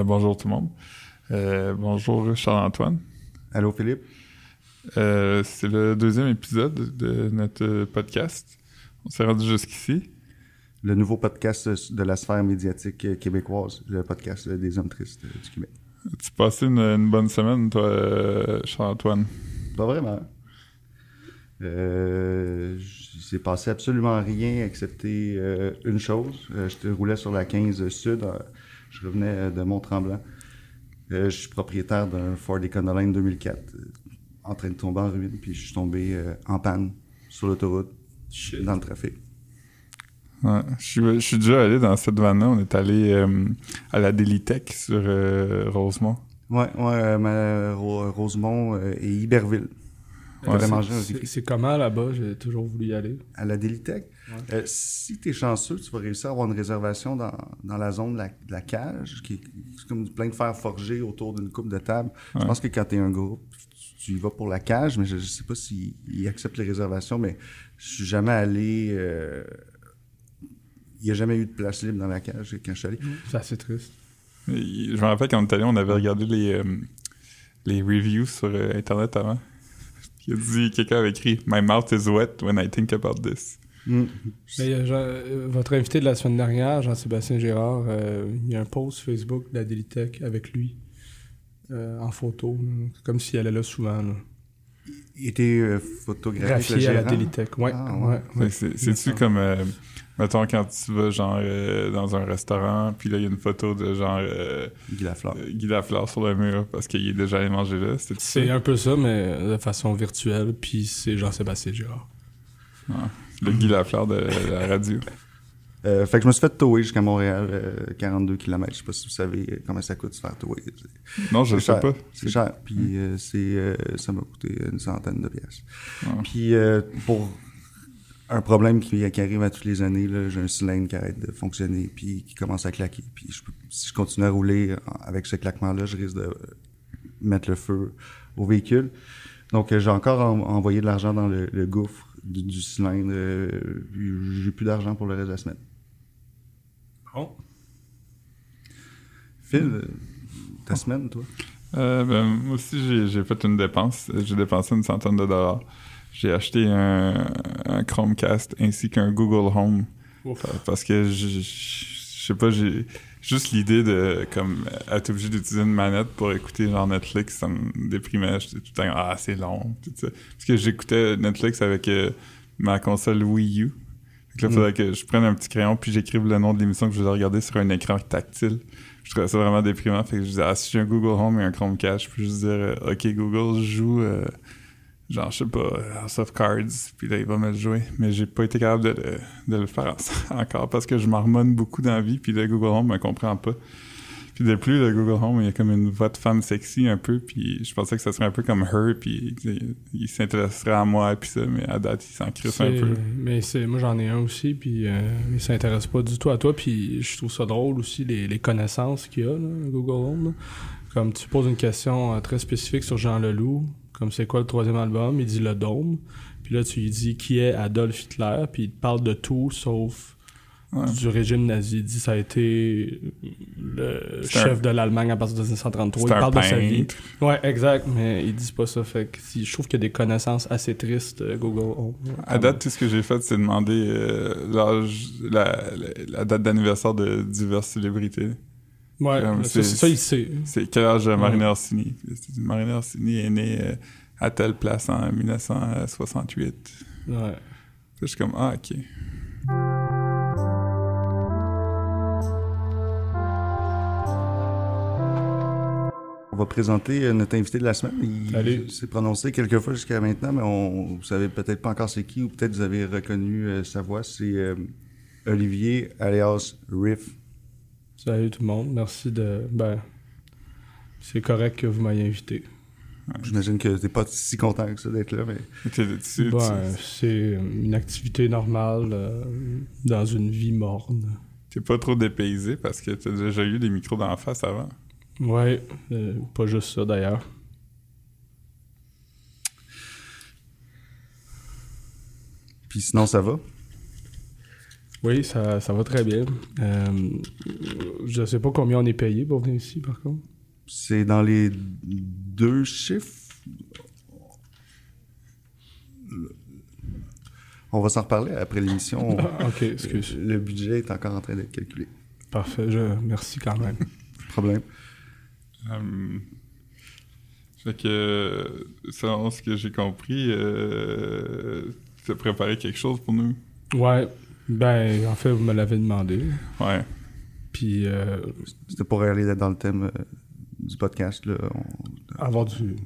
Euh, bonjour tout le monde. Euh, bonjour Charles-Antoine. Allô Philippe. Euh, c'est le deuxième épisode de notre podcast. On s'est rendu jusqu'ici. Le nouveau podcast de la sphère médiatique québécoise, le podcast des hommes tristes du Québec. Tu passé une, une bonne semaine, toi, Charles-Antoine? Pas vraiment. Euh, s'est passé absolument rien excepté euh, une chose. Euh, je roulais sur la 15 Sud. Euh, je revenais de Mont-Tremblant. je suis propriétaire d'un Ford Econoline 2004 en train de tomber en ruine. Puis je suis tombé en panne sur l'autoroute dans le trafic. Ouais, je, suis, je suis déjà allé dans cette vanne-là. On est allé à la Délitech sur Rosemont. Ouais, ouais, Rosemont et Iberville. C'est comment là-bas? J'ai toujours voulu y aller. À la Délitech? Euh, si tu es chanceux, tu vas réussir à avoir une réservation dans, dans la zone de la, cage, qui est comme plein de fer forgé autour d'une coupe de table. Je pense que quand tu es un groupe, tu y vas pour la cage, mais je ne sais pas s'ils acceptent les réservations, mais je suis jamais allé... Euh, il n'y a jamais eu de place libre dans la cage quand je suis allé. C'est assez triste. Je me rappelle quand on est allé, on avait regardé les, euh, les reviews sur Internet avant. Il a dit, quelqu'un avait écrit My mouth is wet when I think about this. Mm. Mais, euh, euh, votre invité de la semaine dernière, Jean-Sébastien Gérard, euh, il y a un post Facebook de la Delitech avec lui en photo, comme s'il allait là souvent. Il était photographié à la Delitech, ouais. Ah, ouais. C'est-tu comme Mettons, quand tu vas, genre, euh, dans un restaurant, puis là, il y a une photo de, genre... Euh, Guy Lafleur. Euh, Guy Lafleur sur le mur, parce qu'il est déjà allé manger là. C'est un peu ça, mais de façon virtuelle, puis c'est Jean-Sébastien Girard. Ah, le Guy Lafleur de la radio. fait que je me suis fait tower jusqu'à Montréal, 42 km. Je sais pas si vous savez comment ça coûte de se faire tower. Non, je sais pas. C'est cher. Puis c'est, ça m'a coûté une centaine de pièces. Ah. Puis pour un problème qui, arrive à toutes les années. J'ai un cylindre qui arrête de fonctionner puis qui commence à claquer. Puis si je continue à rouler avec ce claquement-là, je risque de mettre le feu au véhicule. Donc euh, j'ai encore envoyé de l'argent dans le, gouffre du, cylindre. Euh, j'ai plus d'argent pour le reste de la semaine. Bon. Phil, euh, ta semaine, toi? Ben, moi aussi, j'ai fait une dépense. J'ai dépensé une centaine de dollars j'ai acheté un, Chromecast ainsi qu'un Google Home. Parce que je, sais pas, j'ai juste l'idée de comme être obligé d'utiliser une manette pour écouter genre Netflix, ça me déprimait. J'étais tout le temps ah c'est long, tout ça. Parce que j'écoutais Netflix avec euh, ma console Wii U. Donc là, il faudrait que je prenne un petit crayon puis j'écrive le nom de l'émission que je vais regarder sur un écran tactile. Je trouvais ça vraiment déprimant. Fait que je disais, ah, si j'ai un Google Home et un Chromecast, je peux juste dire, euh, OK, Google, joue euh, genre, je sais pas, House of Cards, puis là, il va me le jouer. Mais j'ai pas été capable de, de, le faire encore parce que je marmonne beaucoup dans la vie, puis le Google Home me comprend pas. Puis de plus, le Google Home, il y a comme une voix de femme sexy un peu, puis je pensais que ça serait un peu comme Her, puis il, s'intéresserait à moi, puis ça, mais à date, il s'en crisse un peu. Mais c'est, moi, j'en ai un aussi, puis euh, il s'intéresse pas du tout à toi, puis je trouve ça drôle aussi, les, les connaissances qu'il y a, là, Google Home. Comme tu poses une question euh, très spécifique sur Jean Leloup, comme c'est quoi le troisième album, il dit le dôme. Puis là, tu lui dis qui est Adolf Hitler, puis il te parle de tout sauf du régime nazi. Il dit ça a été le chef de l'Allemagne à partir de 1933. Il parle de sa vie. Ouais, exact, mais il dit pas ça. Fait que si, je trouve qu'il y a des connaissances assez tristes, euh, Google. à date, tout ce que j'ai fait, c'est demander euh, l'âge, la, la, date d'anniversaire de diverses célébrités. Ouais, c'est ça, il sait. C'est quel âge Marina Orsini? Marina Orsini est née euh, à telle place en 1968. Ouais. Je suis comme, ah, ok. On va présenter euh, notre invité de la semaine. Il s'est prononcé quelques fois jusqu'à maintenant, mais on, vous savez peut-être pas encore c'est qui, ou peut-être vous avez reconnu euh, sa voix. C'est Olivier alias Riff. Salut tout le monde. Merci de. Ben, c'est correct que vous m'ayez invité. J'imagine que t'es pas si content que ça d'être là, mais. Ben, c'est une activité normale euh, dans une vie morne. T'es pas trop dépaysé parce que t'as déjà eu des micros d'en face avant. Ouais, euh, pas juste ça d'ailleurs. Puis sinon, ça va? Oui, ça, ça va très bien. Euh, Je sais pas combien on est payé pour venir ici, par contre. C'est dans les deux chiffres. On va s'en reparler après l'émission. Ah, ok, excuse. Le budget est encore en train d'être calculé. Parfait, je... merci quand même. Problème. Fait que, selon ce que j'ai compris, euh, tu as préparé quelque chose pour nous? Ouais, ben, en fait, vous me l'avez demandé. Ouais. Puis. Euh, C'était pour aller dans le thème euh, du podcast, là. On... Avoir du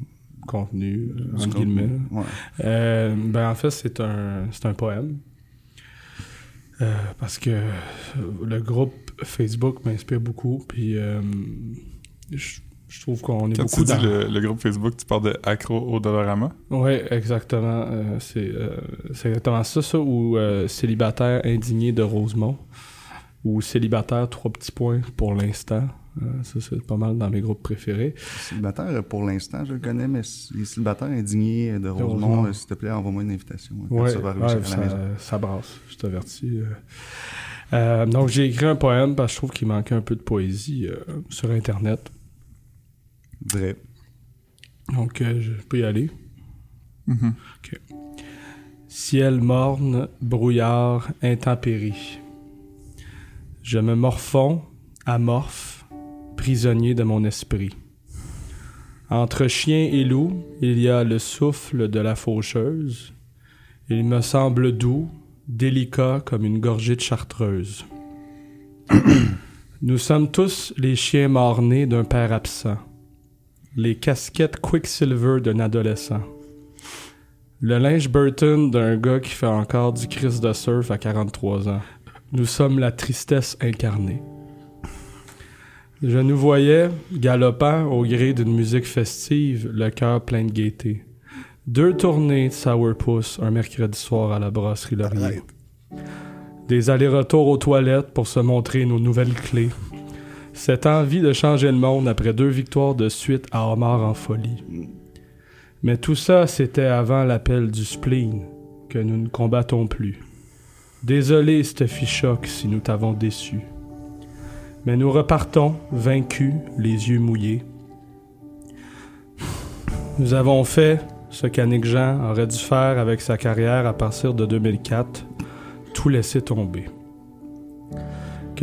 contenu, entre guillemets. Ouais. Euh, ben, en fait, c'est un, c'est un poème. Euh, parce que le groupe Facebook m'inspire beaucoup, puis euh, je, je trouve qu'on est beaucoup tu dis dans... le, le groupe Facebook, tu parles de Accro au Dollarama? Oui, exactement. Euh, c'est, euh, c'est exactement ça, ça, ou euh, Célibataire indigné de Rosemont, ou Célibataire, trois petits points pour l'instant. Ça, c'est pas mal dans mes groupes préférés. Célibataire, pour l'instant, je le connais, mais les célibataires indignés de Rosemont, Rosemont. s'il te plaît, envoie-moi une invitation. hein, Ouais, ça va arriver ouais, à la ça, maison. ça brasse, je t'avertis. donc, j'ai écrit un poème parce que je trouve qu'il manquait un peu de poésie euh, sur Internet. Vrai. Donc, euh, je peux y aller. Mhm. Ciel morne, brouillard, intempérie. Je me morfonds, amorphe, prisonnier de mon esprit. Entre chien et loup, il y a le souffle de la faucheuse. Il me semble doux, délicat comme une gorgée de chartreuse. Nous sommes tous les chiens morts-nés d'un père absent, les casquettes Quicksilver d'un adolescent. Le linge Burton d'un gars qui fait encore du Chris de surf à 43 ans. Nous sommes la tristesse incarnée. Je nous voyais, galopant au gré d'une musique festive, le cœur plein de gaieté. Deux tournées de Sourpuss un mercredi soir à la brasserie Laurier. Des allers-retours aux toilettes pour se montrer nos nouvelles clés. Cette envie de changer le monde après deux victoires de suite à Omar en folie. Mais tout ça, c'était avant l'appel du spleen, que nous ne combattons plus. Désolé, Steffi Choc, si nous t'avons déçu. Mais nous repartons, vaincus, les yeux mouillés. Nous avons fait ce qu'Annick Jean aurait dû faire avec sa carrière à partir de 2004, tout laisser tomber.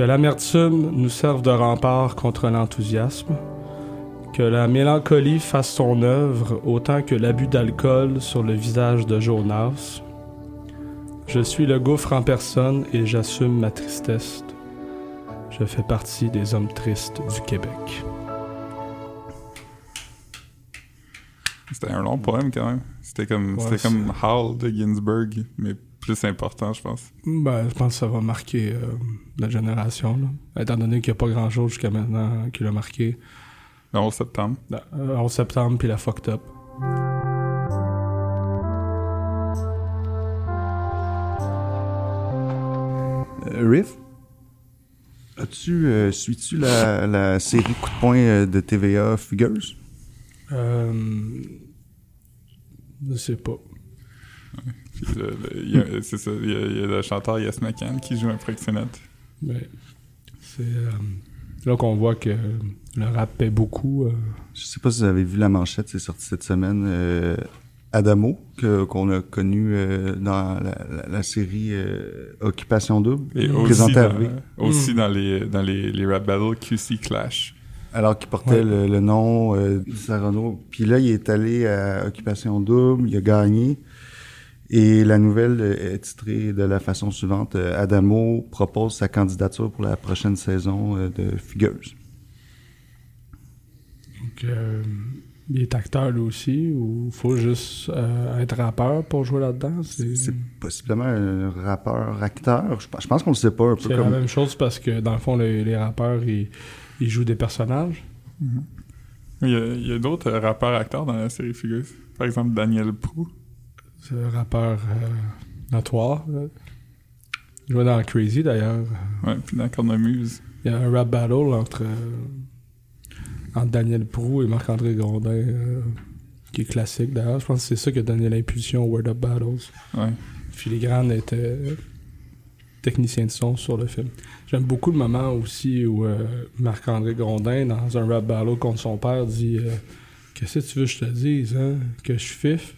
Que l'amertume nous serve de rempart contre l'enthousiasme, que la mélancolie fasse son œuvre autant que l'abus d'alcool sur le visage de Jonas. Je suis le gouffre en personne et j'assume ma tristesse. Je fais partie des hommes tristes du Québec. C'était un long poème quand même. C'était comme, Ouais, c'était c'est- comme Howl de Ginsberg, mais plus important, je pense. Ben, je pense que ça va marquer euh, la génération, là. étant donné qu'il n'y a pas grand-chose jusqu'à maintenant qui l'a marqué. Le 11 septembre. Euh, 11 septembre, puis la fucked up. Euh, Riff, as-tu, euh, suis-tu la, la série coup de poing euh, de TVA Figures? Euh, je sais pas. Puis le- le- il y a- C'est ça, il y, a, il y a le chanteur McCann qui joue un proxénète. Mais c'est euh, là qu'on voit que le rap paie beaucoup. euh. Je sais pas si vous avez vu la manchette, c'est sorti cette semaine. euh, Adamo, que, qu'on a connu euh, dans la, la- la série euh, Occupation Double, Et aussi, présentée à dans, V. aussi Mm. dans, les, dans les, les rap battles QC Clash. Alors qu'il portait Ouais. le, le nom euh, Renault. Puis là, il est allé à Occupation Double, il a gagné. Et la nouvelle est titrée de la façon suivante. Adamo propose sa candidature pour la prochaine saison euh, de Figures. Donc, euh, il est acteur lui aussi, ou faut juste euh, être rappeur pour jouer là-dedans? C'est possiblement un rappeur-acteur. Je, pense- je pense qu'on le sait pas, un peu c'est la même chose parce que dans le fond, les, les rappeurs, ils, ils jouent des personnages. Il y a, il y a d'autres euh, rappeurs acteurs dans la série Figures. Par exemple, Daniel Prou. C'est un rappeur euh, notoire. là. Il jouait dans Crazy d'ailleurs. Ouais, puis dans Cornemuse. Il y a un rap battle entre, euh, entre Daniel Prou et Marc-André Grondin, euh, qui est classique d'ailleurs. Je pense que c'est ça qui a donné l'impulsion au Word Up Battles. Ouais. Filigrane était technicien de son sur le film. J'aime beaucoup le moment aussi où euh, Marc-André Grondin, dans un rap battle contre son père, dit euh, Qu'est-ce que tu veux que je te dise, hein? Que je fif?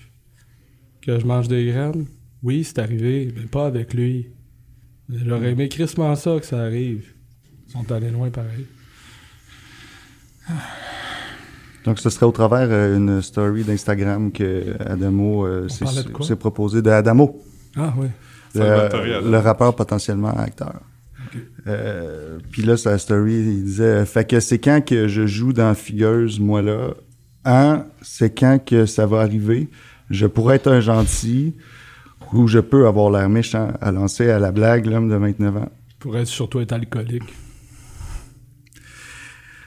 Que je mange des graines? Oui, c'est arrivé, mais pas avec lui. J'aurais aimé crissement ça que ça arrive. Ils sont allés loin pareil. Donc, ce serait au travers euh, une story d'Instagram que Adamo euh, s'est proposé de Adamo, Ah oui. Le, le rappeur potentiellement acteur. Euh, Puis là, sa story, il disait Fait que c'est quand que je joue dans Figures, moi là? Hein, c'est quand que ça va arriver. Je pourrais être un gentil ou je peux avoir l'air méchant à lancer à la blague l'homme de 29 ans. Pourrait surtout être alcoolique.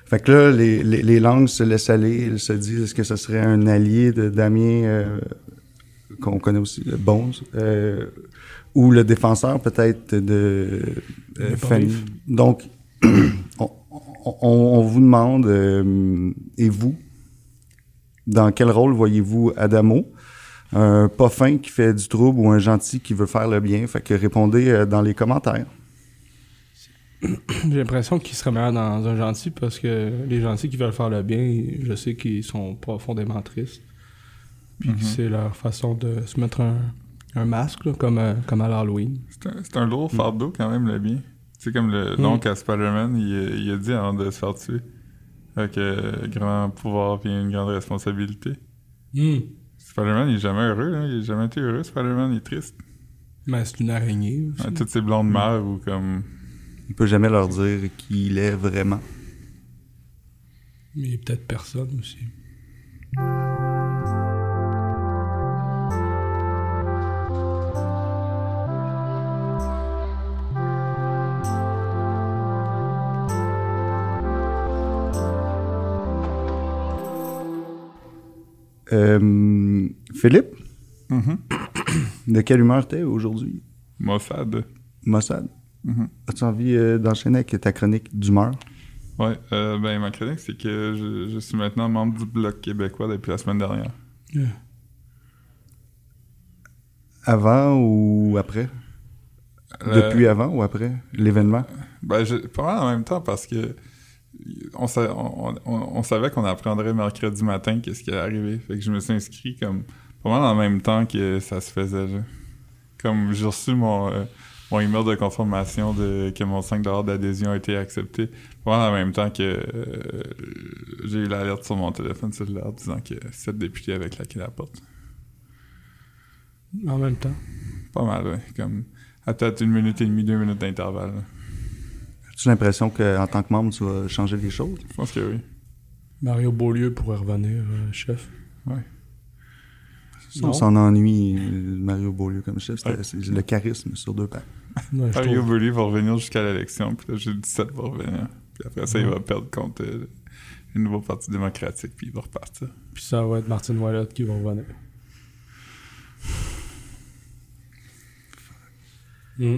Fait que là, les, les, les langues se laissent aller. Ils se disent est-ce que ce serait un allié de Damien, euh, qu'on connaît aussi, euh, Bones, euh, ou le défenseur peut-être de euh, Fanny? Donc, on, on- on vous demande, et vous, dans quel rôle voyez-vous Adamo? Un pas fin qui fait du trouble ou un gentil qui veut faire le bien? Fait que répondez euh, dans les commentaires. J'ai l'impression qu'il serait meilleur dans un gentil parce que les gentils qui veulent faire le bien, je sais qu'ils sont profondément tristes. Puis que c'est leur façon de se mettre un, un masque, là, comme, euh, comme à l'Halloween. C'est un, lourd fardeau quand même, le bien. C'est comme le Mm. donc à Spider-Man, il, a- il a dit avant de se faire tuer. Avec euh, grand pouvoir et une grande responsabilité. Spider-Man, il est jamais heureux, hein. il a jamais été heureux, Spider-Man, il est triste. Mais c'est une araignée aussi. Ouais, toutes ces blondes mères ou comme. Il peut jamais leur dire qui il est vraiment. Mais peut-être personne aussi. Euh, Philippe, Mhm. de quelle humeur t'es aujourd'hui? Mossad. Mossad? Mhm. As-tu envie euh, d'enchaîner avec ta chronique d'humeur? Ouais, euh, ben ma chronique, c'est que je, je suis maintenant membre du Bloc québécois depuis la semaine dernière. Avant ou après? Euh, Depuis avant ou après l'événement? Ben, je, pas mal en même temps parce que on, sa- on, on- on savait qu'on apprendrait mercredi matin qu'est-ce qui allait arriver. Fait que je me suis inscrit comme pas mal en même temps que ça se faisait. là. Comme j'ai reçu mon, euh, mon email de confirmation de que mon 5$ d'adhésion a été accepté. Pas mal en même temps que euh, j'ai eu l'alerte sur mon téléphone cellulaire disant que sept députés avaient claqué la porte. En même temps. Pas mal, ouais. Comme à peut-être une minute et demie, deux minutes d'intervalle. As-tu l'impression qu'en tant que membre, tu vas changer les choses? Je pense que oui. Mario Beaulieu pourrait revenir, euh, chef. On Non. s'en ennuie, euh, Mario Beaulieu comme chef. C'était Ouais. c'est le charisme sur deux pattes. Ouais, Mario trouve. Bully va revenir jusqu'à l'élection, puis là, j'ai 17 va revenir. Puis après ça, il va perdre contre euh, le nouveau Parti démocratique, puis il va repartir. Puis ça va être Martine Ouellette qui va revenir. Hmm.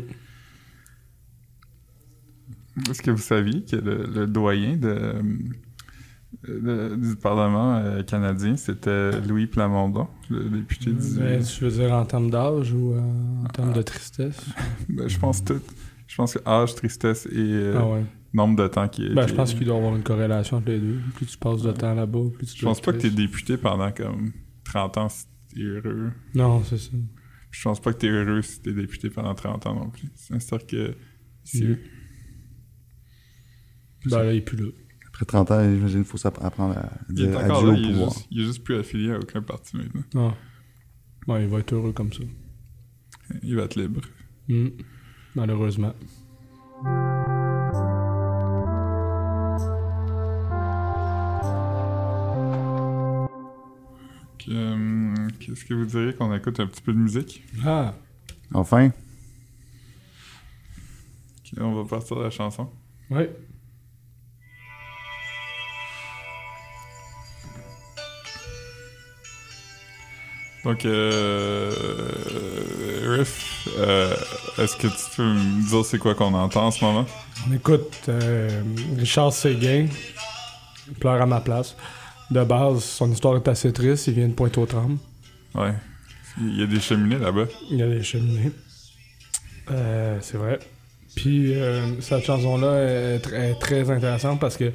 Est-ce que vous saviez que le, le doyen de, de- du Parlement euh, canadien, c'était Louis Plamondon, le député du... Ben, tu veux dire en termes d'âge ou euh, en termes de tristesse? Ben, je pense tout. Je pense que âge, tristesse et euh, ah ouais. nombre de temps qui est... Ben, qui je pense qu'il doit y avoir une corrélation entre les deux. Plus tu passes de temps là-bas, plus tu Je pense pas que t'es triste. député pendant comme 30 ans si t'es heureux. Non, c'est ça. Je pense pas que t'es heureux si t'es député pendant 30 ans non plus. C'est sûr que... si- Mhm. Ben là, il est plus là. Après 30 ans, j'imagine qu'il faut s'apprendre à Il est dire encore adieu là, au il est, pouvoir. juste, il est juste plus affilié à aucun parti maintenant. Ah. Ouais, il va être heureux comme ça. Il va être libre. Hmm. Malheureusement. Euh, Qu'est-ce que vous diriez qu'on écoute un petit peu de musique? Ah! Enfin, Ok, on va partir de la chanson. Ouais. Donc, euh, Riff, euh, est-ce que tu peux me dire c'est quoi qu'on entend en ce moment? On écoute euh, Richard Séguin, Il pleure à ma place. De base, son histoire est assez triste. Il vient de Pointe-aux-Trembles. Ouais. Il y a des cheminées là-bas. Il y a des cheminées. Euh, c'est vrai. Puis euh, cette chanson-là est, tr- est très intéressante parce que euh,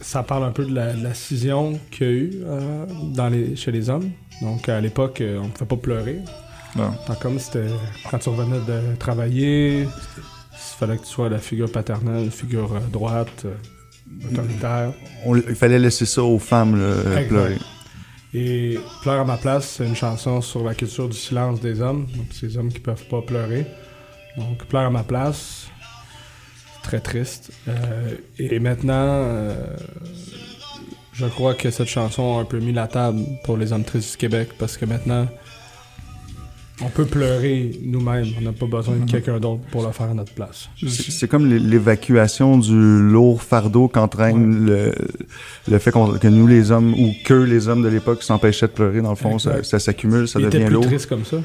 ça parle un peu de la, de la scission qu'il y a eu euh, dans les, chez les hommes. Donc à l'époque, euh, on ne pouvait pas pleurer. Non. Tant comme c'était quand tu revenais de travailler, il fallait que tu sois la figure paternelle, figure euh, droite, autoritaire. On- il fallait laisser ça aux femmes, pleurer. Et Pleure à ma place, c'est une chanson sur la culture du silence des hommes. Donc, ces hommes qui peuvent pas pleurer. Donc, Pleure à ma place, très triste. Euh, et maintenant, euh, je crois que cette chanson a un peu mis la table pour les hommes tristes du Québec parce que maintenant, on peut pleurer nous-mêmes. On n'a pas besoin de quelqu'un d'autre pour le faire à notre place. C'est comme l'é- l'évacuation du lourd fardeau qu'entraîne le, le fait qu'on- que nous, les hommes, ou que les hommes de l'époque s'empêchaient de pleurer, dans le fond, ça, Exact. ça s'accumule, ça était devient plus lourd. triste comme ça.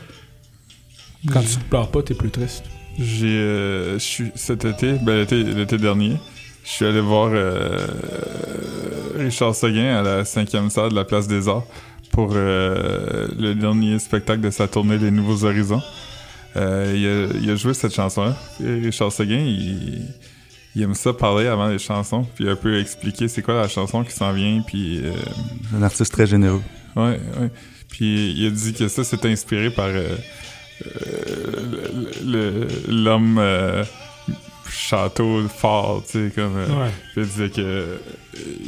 Quand tu pleures pas, t'es plus triste. J'ai, euh, cet été, ben l'été, l'été dernier, je suis allé voir euh, Richard Seguin à la cinquième salle de la Place des Arts pour euh, le dernier spectacle de sa tournée Les Nouveaux Horizons. Euh, il, a, il a joué cette chanson-là. Richard Seguin, il, il aime ça parler avant les chansons, puis un peu expliquer c'est quoi la chanson qui s'en vient, puis euh, Un artiste très généreux. Ouais, ouais. Puis il a dit que ça, c'est inspiré par euh, euh, l'homme euh, château fort, tu sais, comme... euh, Ouais. il disait que euh,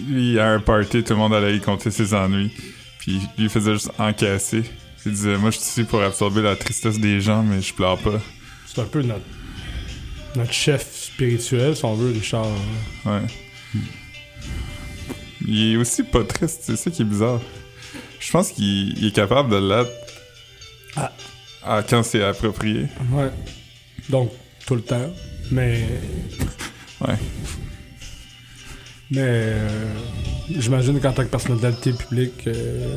lui, à un party, tout le monde allait y compter ses ennuis. Puis lui, il faisait juste encaisser. Il disait, moi, je suis ici pour absorber la tristesse des gens, mais je pleure pas. C'est un peu notre, notre chef spirituel, si on veut, Richard. Ouais. Il est aussi pas triste, c'est ça qui est bizarre. Je pense qu'il il est capable de l'être Ah. À- quand c'est approprié. Ouais. Donc, tout le temps. Mais. Ouais. Mais. euh, J'imagine qu'en tant que personnalité publique, euh,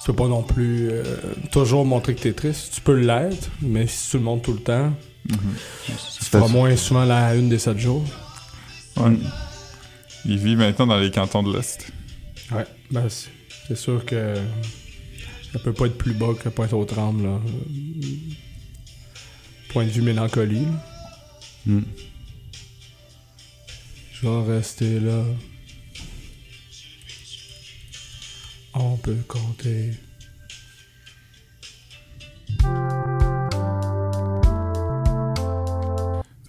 tu peux pas non plus euh, toujours montrer que t'es triste. Tu peux l'être, mais si tu le montres tout le temps, tu feras moins souvent la une des 7 jours. Ouais. Il vit maintenant dans les cantons de l'Est. Ouais. Ben, c'est sûr que. Ça peut pas être plus bas que Pointe-aux-Trembles, là. Point de vue mélancolie. là. Mm. Je vais rester là. On peut compter.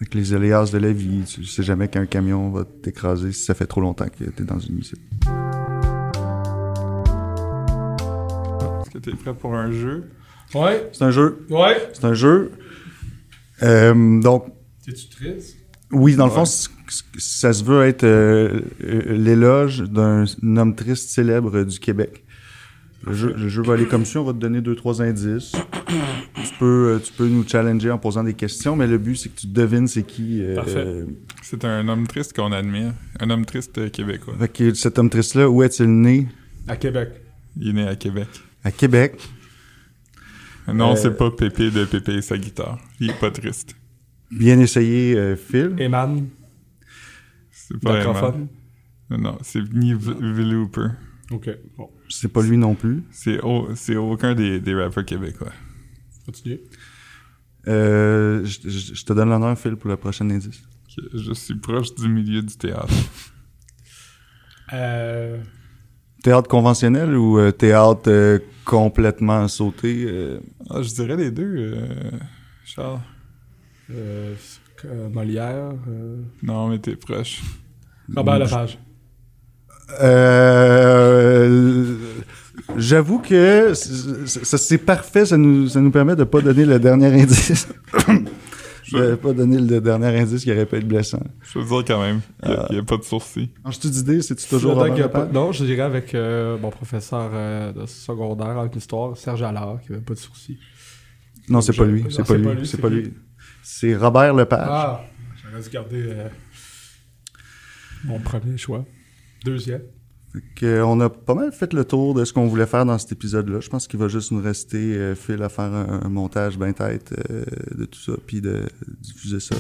Que les aléas de la vie, tu sais jamais qu'un camion va t'écraser si ça fait trop longtemps que t'es dans une musique. T'es prêt pour un jeu? Ouais, C'est un jeu. ouais. C'est un jeu. Euh, donc, T'es-tu triste? oui, dans le Ouais. fond, c- c- ça se veut être euh, euh, l'éloge d'un homme triste célèbre du Québec. Le jeu, le jeu va aller comme ça, on va te donner deux, trois indices. tu, peux, tu peux nous challenger en posant des questions, mais le but, c'est que tu devines c'est qui. euh, Parfait. C'est un homme triste qu'on admire. Un homme triste québécois. fait que cet homme triste-là, où est-il né? À Québec. Il est né à Québec. À Québec. Non, Euh, c'est pas Pépé de Pépé et sa guitare. Il est pas triste. Bien essayé, euh, Phil. Eman. C'est pas. Francophone. Non, c'est ni V- Villouper. Ok, bon. C'est pas lui non plus. C'est au- c'est aucun des, des rappeurs québécois. Continue. Euh, je, te donne l'honneur, Phil, pour le prochain indice. Que Je suis proche du milieu du théâtre. Euh. Théâtre conventionnel ou euh, théâtre euh, complètement sauté? euh, Ah, je dirais les deux, euh, Charles. euh, euh, Molière. Euh... Non, mais t'es proche. Robert Lepage. Euh, J'avoue que c'est parfait, ça nous, ça nous permet de pas donner le dernier indice. de pas donner le dernier indice qui aurait pu être blessant. Je veux dire quand même qu'il Euh, n'y a, pas de sourcils. Changes-tu d'idée? C'est-tu toujours Robert pas-? Non, je dirais avec euh, mon professeur euh, de secondaire en histoire, Serge Allard, qui avait pas de sourcils. Non, c'est pas Je- lui. C'est pas, lui. C'est pas lui. C'est Robert Lepage. Ah, j'aurais dû garder euh, mon premier choix. Deuxième. On a pas mal fait le tour de ce qu'on voulait faire dans cet épisode-là. Je pense qu'il va juste nous rester, euh, Phil, à faire un, un montage bien tête euh, de tout ça, puis de diffuser ça.